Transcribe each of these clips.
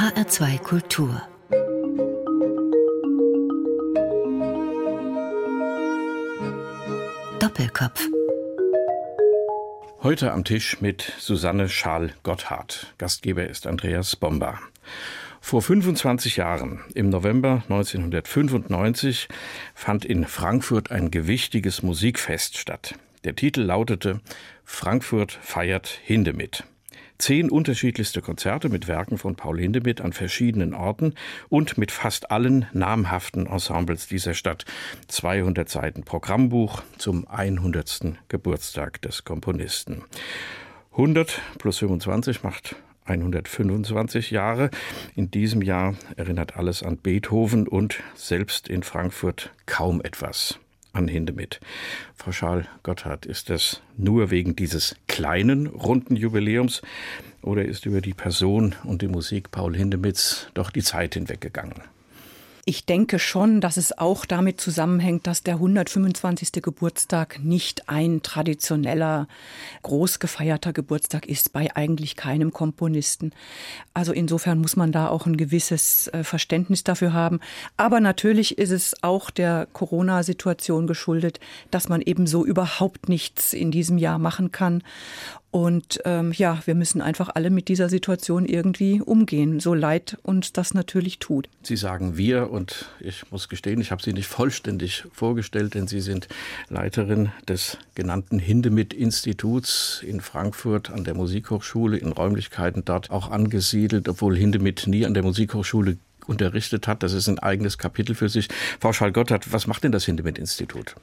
HR2 Kultur Doppelkopf Heute am Tisch mit Susanne Schaal-Gotthard. Gastgeber ist Andreas Bomba. Vor 25 Jahren, im November 1995, fand in Frankfurt ein gewichtiges Musikfest statt. Der Titel lautete Frankfurt feiert Hindemith. Zehn unterschiedlichste Konzerte mit Werken von Paul Hindemith an verschiedenen Orten und mit fast allen namhaften Ensembles dieser Stadt. 200 Seiten Programmbuch zum 100. Geburtstag des Komponisten. 100 plus 25 macht 125 Jahre. In diesem Jahr erinnert alles an Beethoven und selbst in Frankfurt kaum etwas an Hindemith. Frau Schaal-Gotthard, ist das nur wegen dieses kleinen, runden Jubiläums oder ist über die Person und die Musik Paul Hindemiths doch die Zeit hinweggegangen? Ich denke schon, dass es auch damit zusammenhängt, dass der 125. Geburtstag nicht ein traditioneller, groß gefeierter Geburtstag ist bei eigentlich keinem Komponisten. Also insofern muss man da auch ein gewisses äh, Verständnis dafür haben. Aber natürlich ist es auch der Corona-Situation geschuldet, dass man eben so überhaupt nichts in diesem Jahr machen kann. Und ähm, ja, wir müssen einfach alle mit dieser Situation irgendwie umgehen, so leid uns das natürlich tut. Sie sagen wir und ich muss gestehen, ich habe Sie nicht vollständig vorgestellt, denn Sie sind Leiterin des genannten Hindemith-Instituts in Frankfurt an der Musikhochschule, in Räumlichkeiten dort auch angesiedelt, obwohl Hindemith nie an der Musikhochschule unterrichtet hat. Das ist ein eigenes Kapitel für sich. Frau Schall-Gotthard, was macht denn das Hindemith-Institut?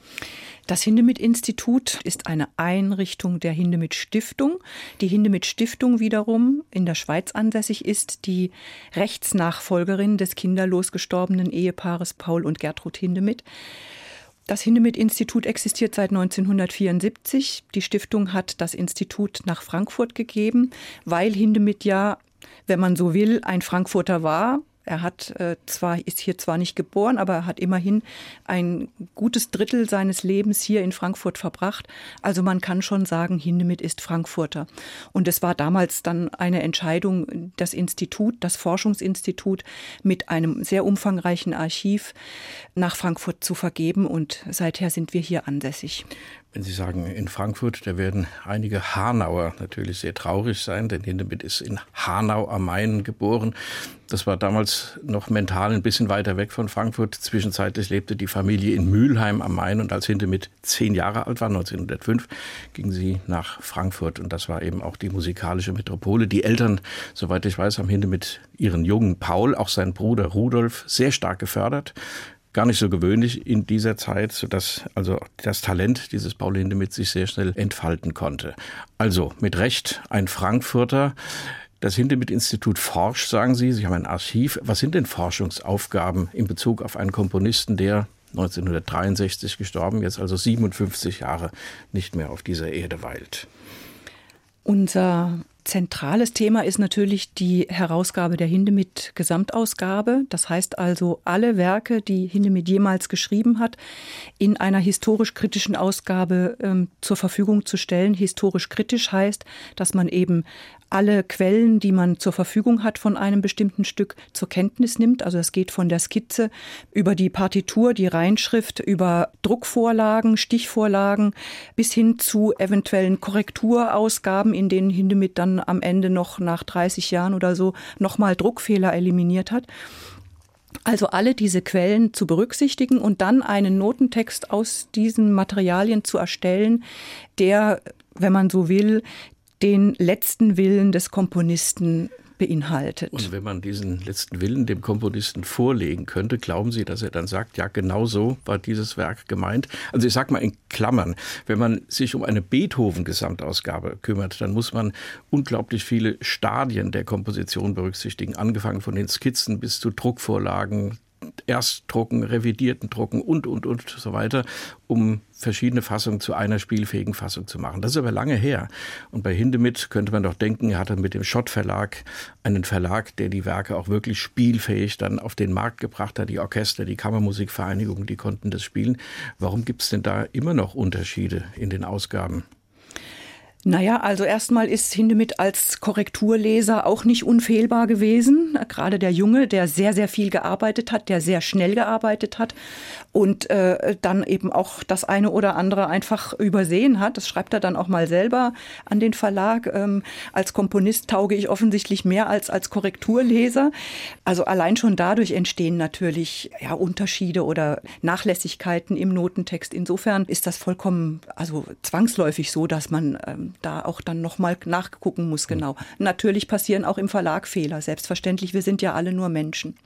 Das Hindemith-Institut ist eine Einrichtung der Hindemith-Stiftung. Die Hindemith-Stiftung wiederum in der Schweiz ansässig ist die Rechtsnachfolgerin des kinderlos gestorbenen Ehepaares Paul und Gertrud Hindemith. Das Hindemith-Institut existiert seit 1974. Die Stiftung hat das Institut nach Frankfurt gegeben, weil Hindemith ja, wenn man so will, ein Frankfurter war, er hat äh, zwar, ist hier zwar nicht geboren, aber er hat immerhin ein gutes Drittel seines Lebens hier in Frankfurt verbracht. Also man kann schon sagen, Hindemith ist Frankfurter. Und es war damals dann eine Entscheidung, das Institut, das Forschungsinstitut mit einem sehr umfangreichen Archiv nach Frankfurt zu vergeben. Und seither sind wir hier ansässig. Wenn Sie sagen in Frankfurt, da werden einige Hanauer natürlich sehr traurig sein, denn Hindemith ist in Hanau am Main geboren. Das war damals noch mental ein bisschen weiter weg von Frankfurt. Zwischenzeitlich lebte die Familie in Mülheim am Main und als Hindemith zehn Jahre alt war, 1905, ging sie nach Frankfurt und das war eben auch die musikalische Metropole. Die Eltern, soweit ich weiß, haben Hindemith ihren jungen Paul, auch seinen Bruder Rudolf, sehr stark gefördert gar nicht so gewöhnlich in dieser Zeit, sodass also das Talent dieses Paul Hindemith sich sehr schnell entfalten konnte. Also mit Recht ein Frankfurter. Das Hindemith-Institut forscht, sagen Sie. Sie haben ein Archiv. Was sind denn Forschungsaufgaben in Bezug auf einen Komponisten, der 1963 gestorben, jetzt also 57 Jahre nicht mehr auf dieser Erde weilt? Unser zentrales Thema ist natürlich die Herausgabe der Hindemith Gesamtausgabe. Das heißt also, alle Werke, die Hindemith jemals geschrieben hat, in einer historisch kritischen Ausgabe ähm, zur Verfügung zu stellen. Historisch kritisch heißt, dass man eben alle Quellen, die man zur Verfügung hat von einem bestimmten Stück, zur Kenntnis nimmt. Also es geht von der Skizze über die Partitur, die Reinschrift, über Druckvorlagen, Stichvorlagen bis hin zu eventuellen Korrekturausgaben, in denen Hindemith dann am Ende noch nach 30 Jahren oder so nochmal Druckfehler eliminiert hat. Also alle diese Quellen zu berücksichtigen und dann einen Notentext aus diesen Materialien zu erstellen, der, wenn man so will, den letzten Willen des Komponisten beinhaltet. Und wenn man diesen letzten Willen dem Komponisten vorlegen könnte, glauben Sie, dass er dann sagt, ja, genau so war dieses Werk gemeint? Also ich sage mal in Klammern, wenn man sich um eine Beethoven-Gesamtausgabe kümmert, dann muss man unglaublich viele Stadien der Komposition berücksichtigen, angefangen von den Skizzen bis zu Druckvorlagen, Erstdrucken, revidierten Drucken und, und, und so weiter, um verschiedene Fassungen zu einer spielfähigen Fassung zu machen. Das ist aber lange her. Und bei Hindemith könnte man doch denken, er hatte mit dem Schott Verlag einen Verlag, der die Werke auch wirklich spielfähig dann auf den Markt gebracht hat. Die Orchester, die Kammermusikvereinigungen, die konnten das spielen. Warum gibt es denn da immer noch Unterschiede in den Ausgaben? Naja, also erstmal ist Hindemith als Korrekturleser auch nicht unfehlbar gewesen. Gerade der Junge, der sehr, sehr viel gearbeitet hat, der sehr schnell gearbeitet hat und äh, dann eben auch das eine oder andere einfach übersehen hat. Das schreibt er dann auch mal selber an den Verlag. Ähm, als Komponist tauge ich offensichtlich mehr als als Korrekturleser. Also allein schon dadurch entstehen natürlich ja, Unterschiede oder Nachlässigkeiten im Notentext. Insofern ist das vollkommen, also zwangsläufig so, dass man ähm, da auch dann nochmal nachgucken muss, genau. Natürlich passieren auch im Verlag Fehler, selbstverständlich, wir sind ja alle nur Menschen.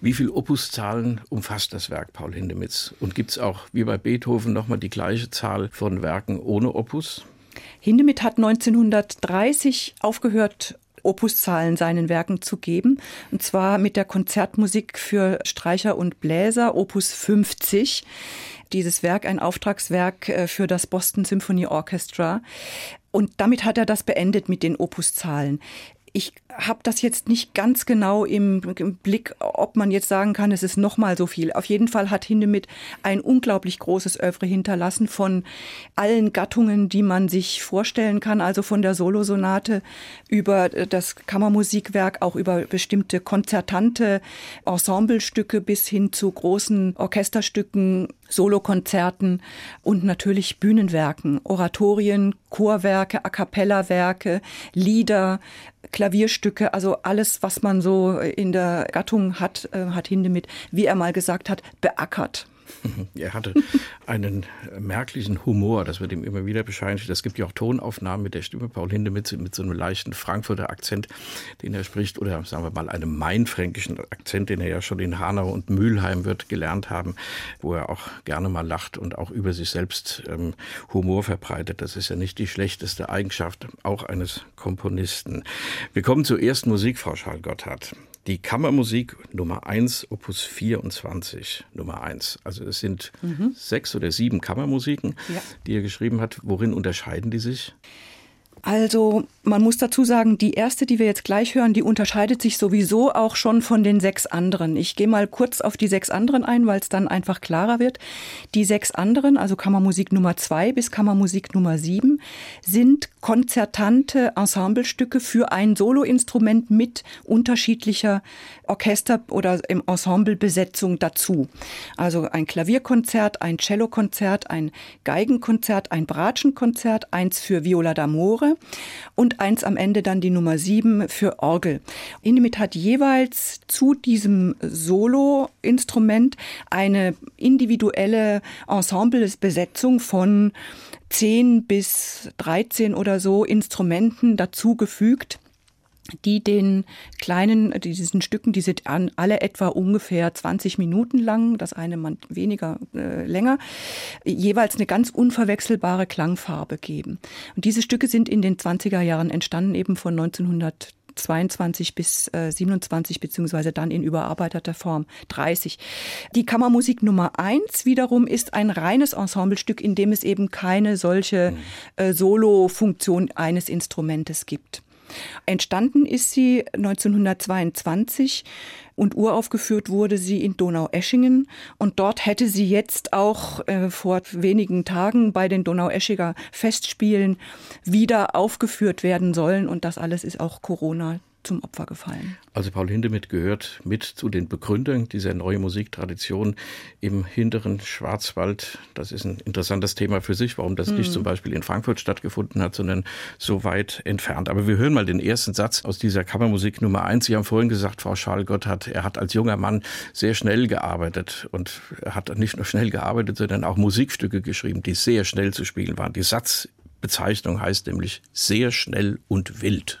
Wie viele Opuszahlen umfasst das Werk Paul Hindemiths? Und gibt es auch, wie bei Beethoven, nochmal die gleiche Zahl von Werken ohne Opus? Hindemith hat 1930 aufgehört, Opuszahlen seinen Werken zu geben. Und zwar mit der Konzertmusik für Streicher und Bläser, Opus 50 dieses Werk ein Auftragswerk äh, für das Boston Symphony Orchestra. Und damit hat er das beendet mit den Opuszahlen. Ich habe das jetzt nicht ganz genau im, im, Blick, ob man jetzt sagen kann, es ist noch mal so viel. Auf jeden Fall hat Hindemith ein unglaublich großes Övre hinterlassen von allen Gattungen, die man sich vorstellen kann, also von der Solosonate über das Kammermusikwerk, auch über bestimmte konzertante Ensemblestücke bis hin zu großen Orchesterstücken, Solokonzerten und natürlich Bühnenwerken, Oratorien, Chorwerke, A cappella Werke, Lieder, Klavierstücke, also alles, was man so in der Gattung hat, äh, hat Hindemith, wie er mal gesagt hat, beackert. Er hatte einen merklichen Humor, das wird ihm immer wieder bescheinigt. Es gibt ja auch Tonaufnahmen mit der Stimme Paul Hindemith mit so einem leichten Frankfurter Akzent, den er spricht, oder sagen wir mal einem mainfränkischen Akzent, den er ja schon in Hanau und Mülheim wird gelernt haben, wo er auch gerne mal lacht und auch über sich selbst ähm, Humor verbreitet. Das ist ja nicht die schlechteste Eigenschaft auch eines Komponisten. Wir kommen zur ersten Musik, Frau Schall-Gotthard. Die Kammermusik Nummer 1, Opus 24, Nummer 1. Also es sind mhm. sechs oder sieben Kammermusiken, ja. die er geschrieben hat. Worin unterscheiden die sich? Also man muss dazu sagen, die erste, die wir jetzt gleich hören, die unterscheidet sich sowieso auch schon von den sechs anderen. Ich gehe mal kurz auf die sechs anderen ein, weil es dann einfach klarer wird. Die sechs anderen, also Kammermusik Nummer zwei bis Kammermusik Nummer sieben, sind konzertante Ensemblestücke für ein Soloinstrument mit unterschiedlicher Orchester- oder im Ensemblebesetzung dazu. Also ein Klavierkonzert, ein Cellokonzert, ein Geigenkonzert, ein Bratschenkonzert, eins für Viola d'Amore und eins am Ende dann die Nummer sieben für Orgel. Inemit hat jeweils zu diesem Solo-Instrument eine individuelle Ensemblebesetzung von 10 bis 13 oder so Instrumenten dazugefügt die den kleinen, diesen Stücken, die sind alle etwa ungefähr 20 Minuten lang, das eine weniger äh, länger, jeweils eine ganz unverwechselbare Klangfarbe geben. Und diese Stücke sind in den 20er Jahren entstanden, eben von 1900 22 bis äh, 27 beziehungsweise dann in überarbeiteter Form 30. Die Kammermusik Nummer 1 wiederum ist ein reines Ensemblestück, in dem es eben keine solche mhm. äh, Solo-Funktion eines Instrumentes gibt. Entstanden ist sie 1922 und uraufgeführt wurde sie in Donaueschingen. Und dort hätte sie jetzt auch äh, vor wenigen Tagen bei den Donaueschiger Festspielen wieder aufgeführt werden sollen. Und das alles ist auch Corona zum Opfer gefallen. Also Paul Hindemith gehört mit zu den Begründern dieser neuen Musiktradition im hinteren Schwarzwald. Das ist ein interessantes Thema für sich, warum das hm. nicht zum Beispiel in Frankfurt stattgefunden hat, sondern so weit entfernt. Aber wir hören mal den ersten Satz aus dieser Kammermusik Nummer eins. Sie haben vorhin gesagt, Frau Schalgott er hat als junger Mann sehr schnell gearbeitet und er hat nicht nur schnell gearbeitet, sondern auch Musikstücke geschrieben, die sehr schnell zu spielen waren. Die Satzbezeichnung heißt nämlich sehr schnell und wild.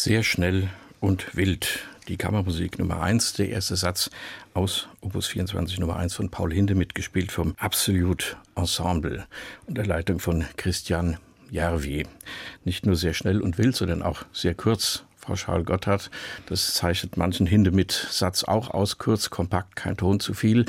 Sehr schnell und wild. Die Kammermusik Nummer 1, der erste Satz aus Opus 24 Nummer 1 von Paul Hinde mitgespielt vom Absolute Ensemble unter Leitung von Christian Järvi. Nicht nur sehr schnell und wild, sondern auch sehr kurz Frau Gotthard. Das zeichnet manchen Hindemith-Satz auch aus, kurz, kompakt, kein Ton zu viel.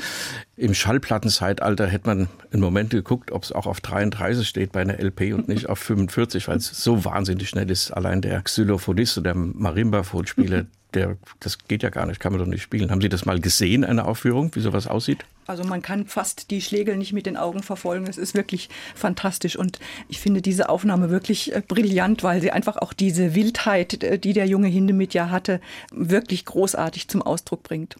Im Schallplattenzeitalter hätte man einen Moment geguckt, ob es auch auf 33 steht bei einer LP und nicht auf 45, weil es so wahnsinnig schnell ist. Allein der Xylophonist oder der Marimba-Phonspieler, der, das geht ja gar nicht, kann man doch nicht spielen. Haben Sie das mal gesehen, eine Aufführung, wie sowas aussieht? Also man kann fast die Schlägel nicht mit den Augen verfolgen. Es ist wirklich fantastisch und ich finde diese Aufnahme wirklich äh, brillant, weil sie einfach auch diese Wildheit, äh, die der junge Hindemith ja hatte, wirklich großartig zum Ausdruck bringt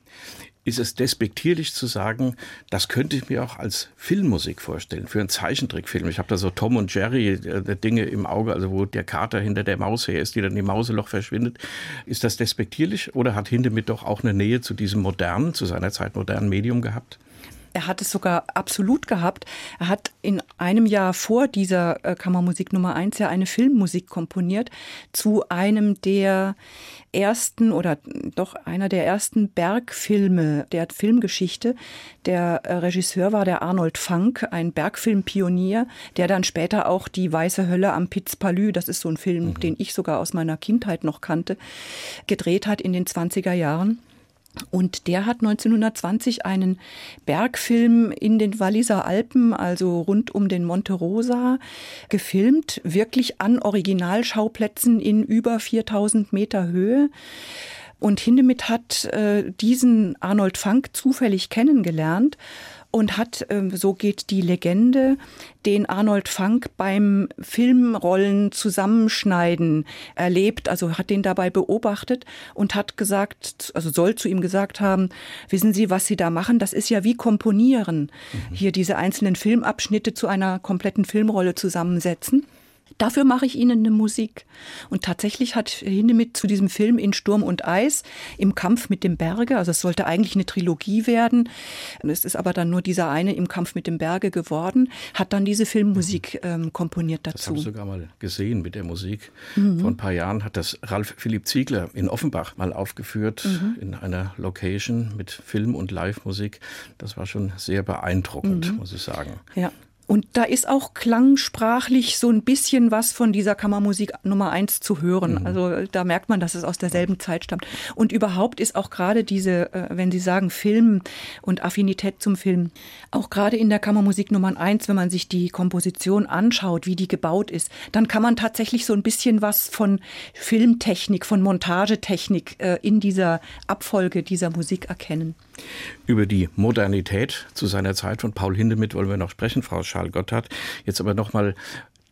ist es despektierlich zu sagen, das könnte ich mir auch als Filmmusik vorstellen, für einen Zeichentrickfilm. Ich habe da so Tom und Jerry äh, Dinge im Auge, also wo der Kater hinter der Maus her ist, die dann im Mauseloch verschwindet. Ist das despektierlich oder hat Hindemith doch auch eine Nähe zu diesem modernen, zu seiner Zeit modernen Medium gehabt? Er hat es sogar absolut gehabt. Er hat in einem Jahr vor dieser äh, Kammermusik Nummer eins ja eine Filmmusik komponiert zu einem der ersten oder doch einer der ersten Bergfilme der Filmgeschichte. Der äh, Regisseur war der Arnold Funk, ein Bergfilmpionier, der dann später auch die Weiße Hölle am Piz Palü, das ist so ein Film, mhm. den ich sogar aus meiner Kindheit noch kannte, gedreht hat in den 20er Jahren. Und der hat 1920 einen Bergfilm in den Walliser Alpen, also rund um den Monte Rosa, gefilmt, wirklich an Originalschauplätzen in über 4000 Meter Höhe. Und Hindemith hat äh, diesen Arnold Funk zufällig kennengelernt und hat, ähm, so geht die Legende, den Arnold Funk beim Filmrollen zusammenschneiden erlebt, also hat den dabei beobachtet und hat gesagt, also soll zu ihm gesagt haben, wissen Sie, was Sie da machen? Das ist ja wie komponieren. Mhm. Hier diese einzelnen Filmabschnitte zu einer kompletten Filmrolle zusammensetzen. Dafür mache ich Ihnen eine Musik. Und tatsächlich hat Hindemith zu diesem Film in Sturm und Eis im Kampf mit dem Berge, also es sollte eigentlich eine Trilogie werden, es ist aber dann nur dieser eine im Kampf mit dem Berge geworden, hat dann diese Filmmusik ähm, komponiert dazu. Das habe ich sogar mal gesehen mit der Musik. Mhm. Vor ein paar Jahren hat das Ralf Philipp Ziegler in Offenbach mal aufgeführt mhm. in einer Location mit Film- und Live-Musik. Das war schon sehr beeindruckend, mhm. muss ich sagen. Ja. Und da ist auch klangsprachlich so ein bisschen was von dieser Kammermusik Nummer eins zu hören. Mhm. Also da merkt man, dass es aus derselben Zeit stammt. Und überhaupt ist auch gerade diese, äh, wenn Sie sagen Film und Affinität zum Film, auch gerade in der Kammermusik Nummer eins, wenn man sich die Komposition anschaut, wie die gebaut ist, dann kann man tatsächlich so ein bisschen was von Filmtechnik, von Montagetechnik äh, in dieser Abfolge dieser Musik erkennen. Über die Modernität zu seiner Zeit von Paul Hindemith wollen wir noch sprechen, Frau Charles Gotthard. Jetzt aber nochmal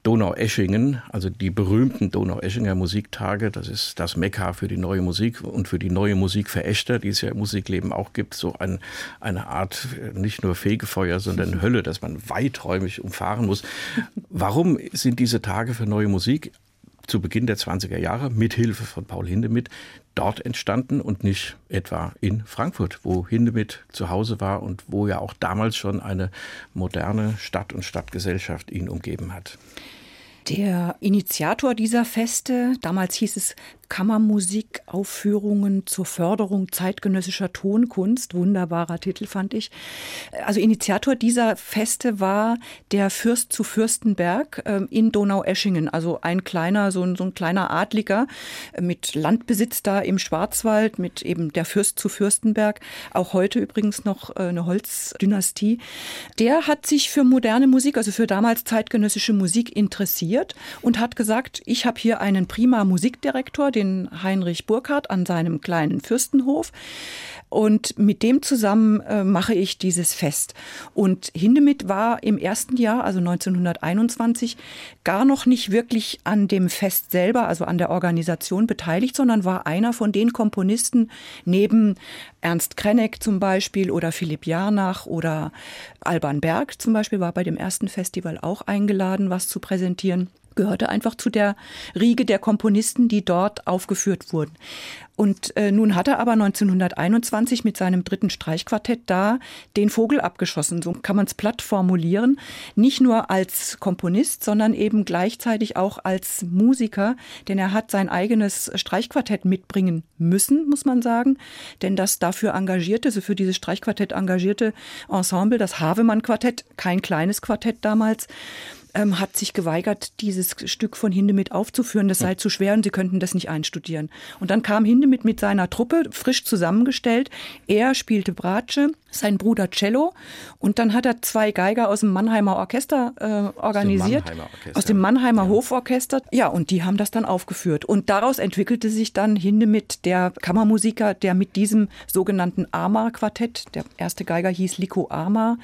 Donau-Eschingen, also die berühmten Donau-Eschinger Musiktage, das ist das Mekka für die neue Musik und für die neue Musikverächter, die es ja im Musikleben auch gibt, so ein, eine Art nicht nur Fegefeuer, sondern Hölle, das man weiträumig umfahren muss. Warum sind diese Tage für neue Musik zu Beginn der 20er Jahre mit Hilfe von Paul Hindemith dort entstanden und nicht etwa in Frankfurt, wo Hindemith zu Hause war und wo ja auch damals schon eine moderne Stadt und Stadtgesellschaft ihn umgeben hat. Der Initiator dieser Feste, damals hieß es Kammermusikaufführungen zur Förderung zeitgenössischer Tonkunst. Wunderbarer Titel fand ich. Also Initiator dieser Feste war der Fürst zu Fürstenberg äh, in Donaueschingen. Also ein kleiner, so ein, so ein kleiner Adliger mit Landbesitz da im Schwarzwald, mit eben der Fürst zu Fürstenberg. Auch heute übrigens noch äh, eine Holzdynastie. Der hat sich für moderne Musik, also für damals zeitgenössische Musik interessiert und hat gesagt, ich habe hier einen prima Musikdirektor, den Heinrich Burkhardt an seinem kleinen Fürstenhof. Und mit dem zusammen äh, mache ich dieses Fest. Und Hindemith war im ersten Jahr, also 1921, gar noch nicht wirklich an dem Fest selber, also an der Organisation beteiligt, sondern war einer von den Komponisten neben Ernst Krenneck zum Beispiel oder Philipp Jarnach oder Alban Berg zum Beispiel war bei dem ersten Festival auch eingeladen, was zu präsentieren gehörte einfach zu der Riege der Komponisten, die dort aufgeführt wurden. Und äh, nun hat er aber 1921 mit seinem dritten Streichquartett da den Vogel abgeschossen. So kann man es platt formulieren. Nicht nur als Komponist, sondern eben gleichzeitig auch als Musiker, denn er hat sein eigenes Streichquartett mitbringen müssen, muss man sagen. Denn das dafür engagierte, so für dieses Streichquartett engagierte Ensemble, das Havemann-Quartett, kein kleines Quartett damals, ähm, hat sich geweigert, dieses Stück von Hindemith aufzuführen. Das sei zu schwer und sie könnten das nicht einstudieren. Und dann kam Hindemith mit seiner Truppe, frisch zusammengestellt. Er spielte Bratsche, sein Bruder Cello und dann hat er zwei Geiger aus dem Mannheimer Orchester äh, organisiert. Aus dem Mannheimer, Orchester. Aus dem Mannheimer ja. Hoforchester. Ja, und die haben das dann aufgeführt. Und daraus entwickelte sich dann Hindemith, der Kammermusiker, der mit diesem sogenannten Amar-Quartett, der erste Geiger hieß Liko Amar,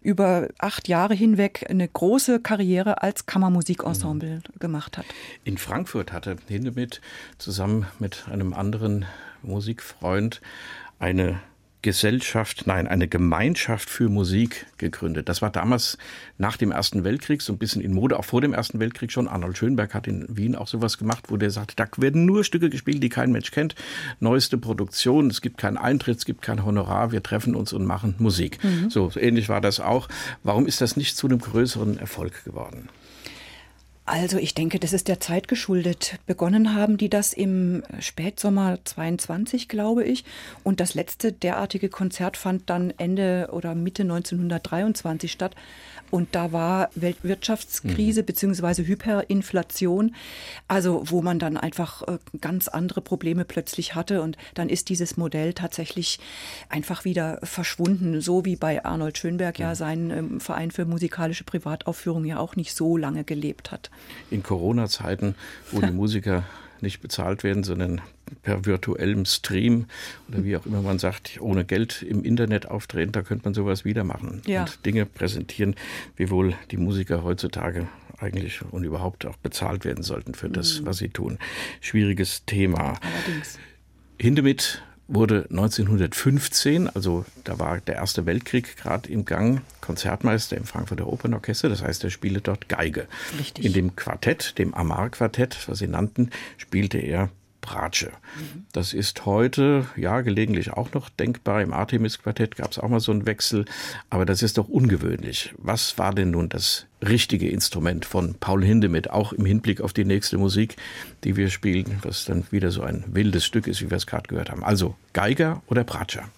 über acht Jahre hinweg eine große Karriere als Kammermusikensemble mhm. gemacht hat. In Frankfurt hatte Hindemith zusammen mit einem anderen Musikfreund eine Gesellschaft, nein, eine Gemeinschaft für Musik gegründet. Das war damals nach dem Ersten Weltkrieg so ein bisschen in Mode, auch vor dem Ersten Weltkrieg schon. Arnold Schönberg hat in Wien auch sowas gemacht, wo der sagt, da werden nur Stücke gespielt, die kein Mensch kennt. Neueste Produktion, es gibt keinen Eintritt, es gibt kein Honorar, wir treffen uns und machen Musik. Mhm. So, so ähnlich war das auch. Warum ist das nicht zu einem größeren Erfolg geworden? Also ich denke, das ist der Zeit geschuldet. Begonnen haben die das im Spätsommer 22, glaube ich. Und das letzte derartige Konzert fand dann Ende oder Mitte 1923 statt. Und da war Weltwirtschaftskrise mhm. beziehungsweise Hyperinflation, also wo man dann einfach äh, ganz andere Probleme plötzlich hatte. Und dann ist dieses Modell tatsächlich einfach wieder verschwunden, so wie bei Arnold Schönberg ja, ja sein ähm, Verein für musikalische Privataufführung ja auch nicht so lange gelebt hat. In Corona-Zeiten, wo die Musiker nicht bezahlt werden, sondern per virtuellem Stream oder wie auch immer man sagt, ohne Geld im Internet auftreten, da könnte man sowas wieder machen ja. und Dinge präsentieren, wie wohl die Musiker heutzutage eigentlich und überhaupt auch bezahlt werden sollten für das, mhm. was sie tun. Schwieriges Thema. Allerdings. Hindemith wurde 1915, also da war der Erste Weltkrieg gerade im Gang, Konzertmeister im Frankfurter Opernorchester. Das heißt, er spielte dort Geige. Richtig. In dem Quartett, dem Amar-Quartett, was sie nannten, spielte er Bratsche. Das ist heute, ja, gelegentlich auch noch denkbar. Im Artemis-Quartett gab es auch mal so einen Wechsel, aber das ist doch ungewöhnlich. Was war denn nun das richtige Instrument von Paul Hindemith, auch im Hinblick auf die nächste Musik, die wir spielen, was dann wieder so ein wildes Stück ist, wie wir es gerade gehört haben. Also Geiger oder Bratscher?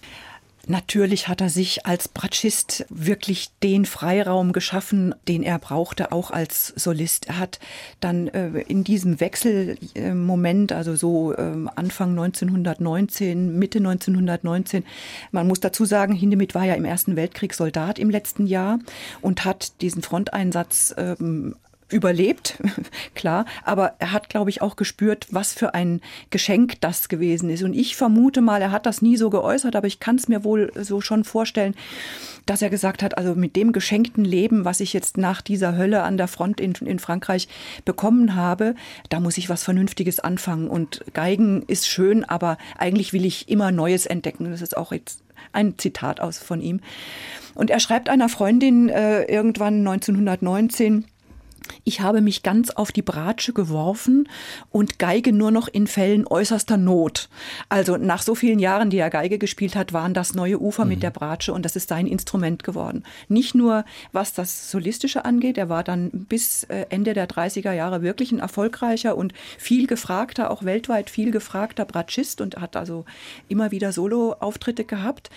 Natürlich hat er sich als Bratschist wirklich den Freiraum geschaffen, den er brauchte, auch als Solist. Er hat dann äh, in diesem Wechselmoment, also so äh, Anfang 1919, Mitte 1919, man muss dazu sagen, Hindemith war ja im Ersten Weltkrieg Soldat im letzten Jahr und hat diesen Fronteinsatz ähm, überlebt, klar, aber er hat, glaube ich, auch gespürt, was für ein Geschenk das gewesen ist. Und ich vermute mal, er hat das nie so geäußert, aber ich kann es mir wohl so schon vorstellen, dass er gesagt hat, also mit dem geschenkten Leben, was ich jetzt nach dieser Hölle an der Front in, in Frankreich bekommen habe, da muss ich was Vernünftiges anfangen. Und Geigen ist schön, aber eigentlich will ich immer Neues entdecken. Das ist auch jetzt ein Zitat aus von ihm. Und er schreibt einer Freundin äh, irgendwann 1919, ich habe mich ganz auf die Bratsche geworfen und Geige nur noch in Fällen äußerster Not. Also nach so vielen Jahren, die er Geige gespielt hat, waren das neue Ufer mhm. mit der Bratsche und das ist sein Instrument geworden. Nicht nur was das Solistische angeht, er war dann bis äh, Ende der 30er Jahre wirklich ein erfolgreicher und viel gefragter, auch weltweit viel gefragter Bratschist und hat also immer wieder Solo-Auftritte gehabt.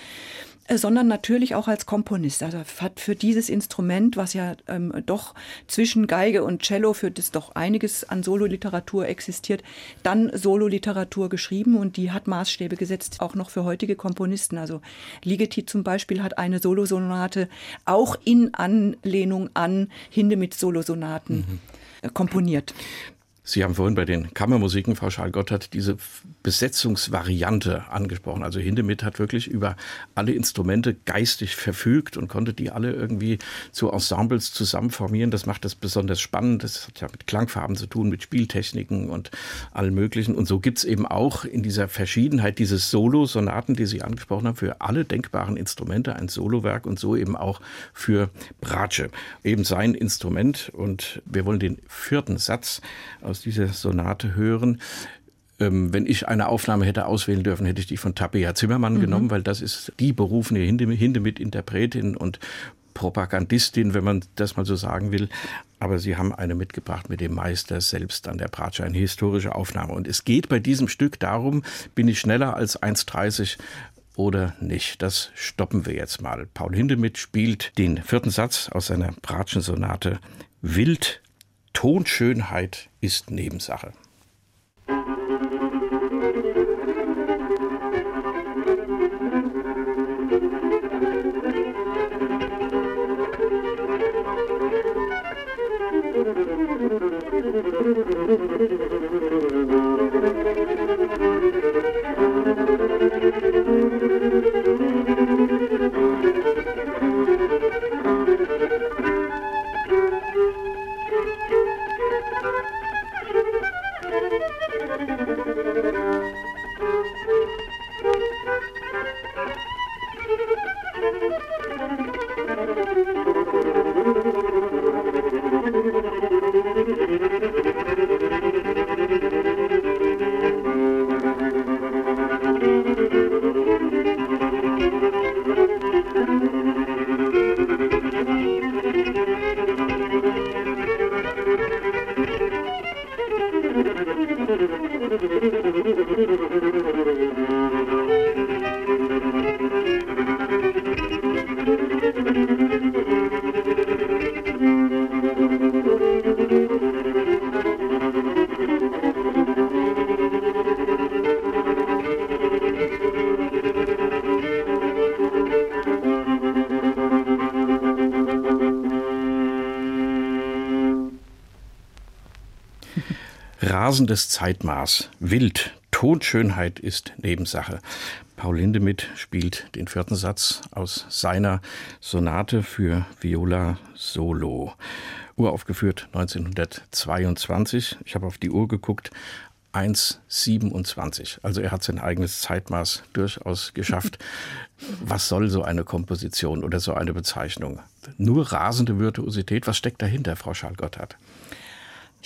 Äh, sondern natürlich auch als Komponist. Also hat für dieses Instrument, was ja ähm, doch zwischen Geige und Cello, für das doch einiges an Sololiteratur existiert, dann Sololiteratur geschrieben und die hat Maßstäbe gesetzt, auch noch für heutige Komponisten. Also Ligeti zum Beispiel hat eine Solosonate auch in Anlehnung an Hindemith Solosonaten mhm. Äh, komponiert. Sie haben vorhin bei den Kammermusiken, Frau Schall-Gotthard, diese Besetzungsvariante angesprochen. Also Hindemith hat wirklich über alle Instrumente geistig verfügt und konnte die alle irgendwie zu Ensembles zusammenformieren. Das macht das besonders spannend. Das hat ja mit Klangfarben zu tun, mit Spieltechniken und allen möglichen. Und so gibt's eben auch in dieser Verschiedenheit dieses Solo-Sonaten, die Sie angesprochen haben, für alle denkbaren Instrumente ein Solowerk und so eben auch für Bratsche. Eben sein Instrument. Und wir wollen den vierten Satz aus aus dieser Sonate hören. Ähm, wenn ich eine Aufnahme hätte auswählen dürfen, hätte ich die von Tabea Zimmermann mhm. genommen, weil das ist die berufene Hindemith-Interpretin und Propagandistin, wenn man das mal so sagen will. Aber sie haben eine mitgebracht mit dem Meister selbst an der Bratsche, eine historische Aufnahme. Und es geht bei diesem Stück darum, bin ich schneller als 1,30 oder nicht? Das stoppen wir jetzt mal. Paul Hindemith spielt den vierten Satz aus seiner Bratschen-Sonate Wild, Tonschönheit ist Nebensache. Rasendes Zeitmaß, wild, Tonschönheit ist Nebensache. Paul Hindemith spielt den vierten Satz aus seiner Sonate für Viola Solo. Uraufgeführt 1922. Ich habe auf die Uhr geguckt. 1,27. Also er hat sein eigenes Zeitmaß durchaus geschafft. Was soll so eine Komposition oder so eine Bezeichnung? Nur rasende Virtuosität. Was steckt dahinter, Frau Schall-Gotthard?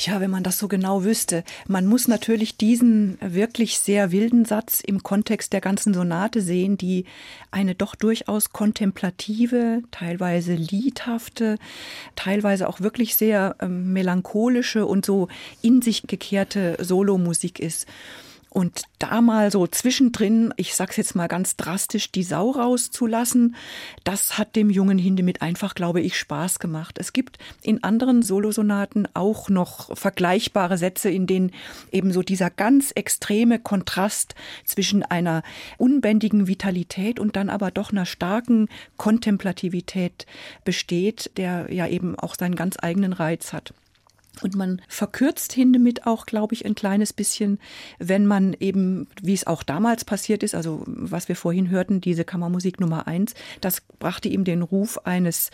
Ja, wenn man das so genau wüsste. Man muss natürlich diesen wirklich sehr wilden Satz im Kontext der ganzen Sonate sehen, die eine doch durchaus kontemplative, teilweise liedhafte, teilweise auch wirklich sehr äh, melancholische und so in sich gekehrte Solomusik ist. Und da mal so zwischendrin, ich sag's jetzt mal ganz drastisch, die Sau rauszulassen, das hat dem jungen Hindemith einfach, glaube ich, Spaß gemacht. Es gibt in anderen Solosonaten auch noch vergleichbare Sätze, in denen eben so dieser ganz extreme Kontrast zwischen einer unbändigen Vitalität und dann aber doch einer starken Kontemplativität besteht, der ja eben auch seinen ganz eigenen Reiz hat. Und man verkürzt Hindemith auch, glaube ich, ein kleines bisschen, wenn man eben, wie es auch damals passiert ist, also was wir vorhin hörten, diese Kammermusik Nummer eins, das brachte ihm den Ruf eines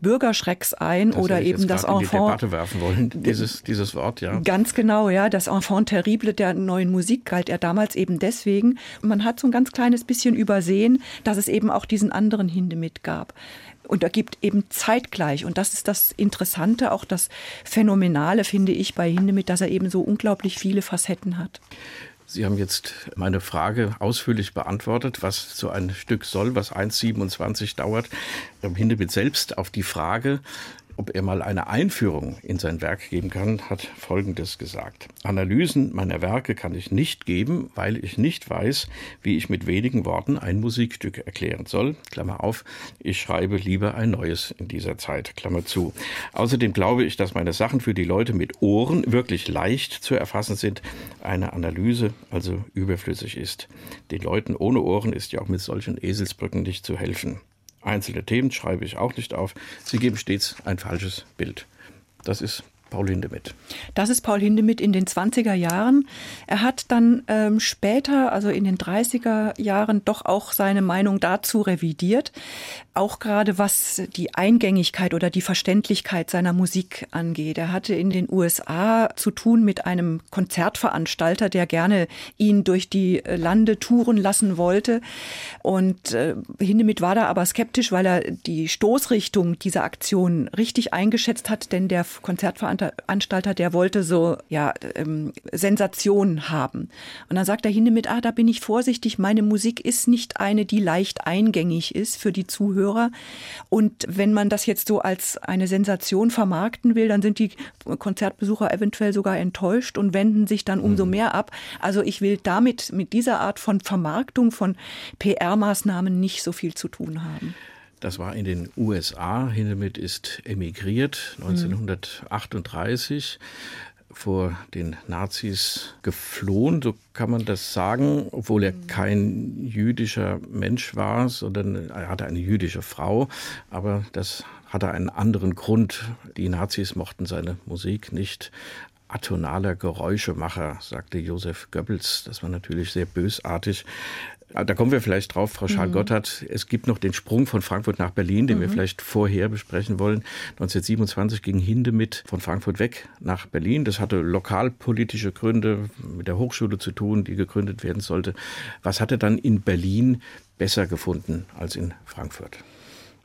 Bürgerschrecks ein das oder eben das Enfant. In die Debatte werfen wollen, dieses, dieses Wort, ja. Ganz genau, ja. Das Enfant terrible der neuen Musik galt er damals eben deswegen. Man hat so ein ganz kleines bisschen übersehen, dass es eben auch diesen anderen Hindemith gab und er gibt eben zeitgleich, und das ist das Interessante, auch das Phänomenale, finde ich, bei Hindemith, dass er eben so unglaublich viele Facetten hat. Sie haben jetzt meine Frage ausführlich beantwortet, was so ein Stück soll, was 1,27 dauert. Hindemith selbst auf die Frage, ob er mal eine Einführung in sein Werk geben kann, hat Folgendes gesagt. Analysen meiner Werke kann ich nicht geben, weil ich nicht weiß, wie ich mit wenigen Worten ein Musikstück erklären soll. Klammer auf, ich schreibe lieber ein neues in dieser Zeit. Klammer zu. Außerdem glaube ich, dass meine Sachen für die Leute mit Ohren wirklich leicht zu erfassen sind, eine Analyse also überflüssig ist. Den Leuten ohne Ohren ist ja auch mit solchen Eselsbrücken nicht zu helfen. Einzelne Themen schreibe ich auch nicht auf. Sie geben stets ein falsches Bild. Das ist Paul Hindemith. Das ist Paul Hindemith in den 20er Jahren. Er hat dann ähm, später, also in den 30er Jahren, doch auch seine Meinung dazu revidiert. Auch gerade was die Eingängigkeit oder die Verständlichkeit seiner Musik angeht. Er hatte in den USA zu tun mit einem Konzertveranstalter, der gerne ihn durch die Lande touren lassen wollte. Und äh, Hindemith war da aber skeptisch, weil er die Stoßrichtung dieser Aktion richtig eingeschätzt hat, denn der Konzertveranstalter Veranstalter, der wollte so ja ähm, Sensation haben. Und dann sagt der Hindemith, ah, da bin ich vorsichtig. Meine Musik ist nicht eine, die leicht eingängig ist für die Zuhörer. Und wenn man das jetzt so als eine Sensation vermarkten will, dann sind die Konzertbesucher eventuell sogar enttäuscht und wenden sich dann umso mhm. mehr ab. Also ich will damit mit dieser Art von Vermarktung, von PR-Maßnahmen nicht so viel zu tun haben. Das war in den USA. Hindemith ist emigriert 1938 vor den Nazis geflohen, so kann man das sagen, obwohl er kein jüdischer Mensch war, sondern er hatte eine jüdische Frau, aber das hatte einen anderen Grund. Die Nazis mochten seine Musik nicht. Atonaler Geräuschemacher, sagte Josef Goebbels. Das war natürlich sehr bösartig. Ah, da kommen wir vielleicht drauf, Frau Schal-Gotthard. Mhm. Es gibt noch den Sprung von Frankfurt nach Berlin, den mhm. wir vielleicht vorher besprechen wollen. 1927 ging Hindemith von Frankfurt weg nach Berlin. Das hatte lokalpolitische Gründe mit der Hochschule zu tun, die gegründet werden sollte. Was hat er dann in Berlin besser gefunden als in Frankfurt?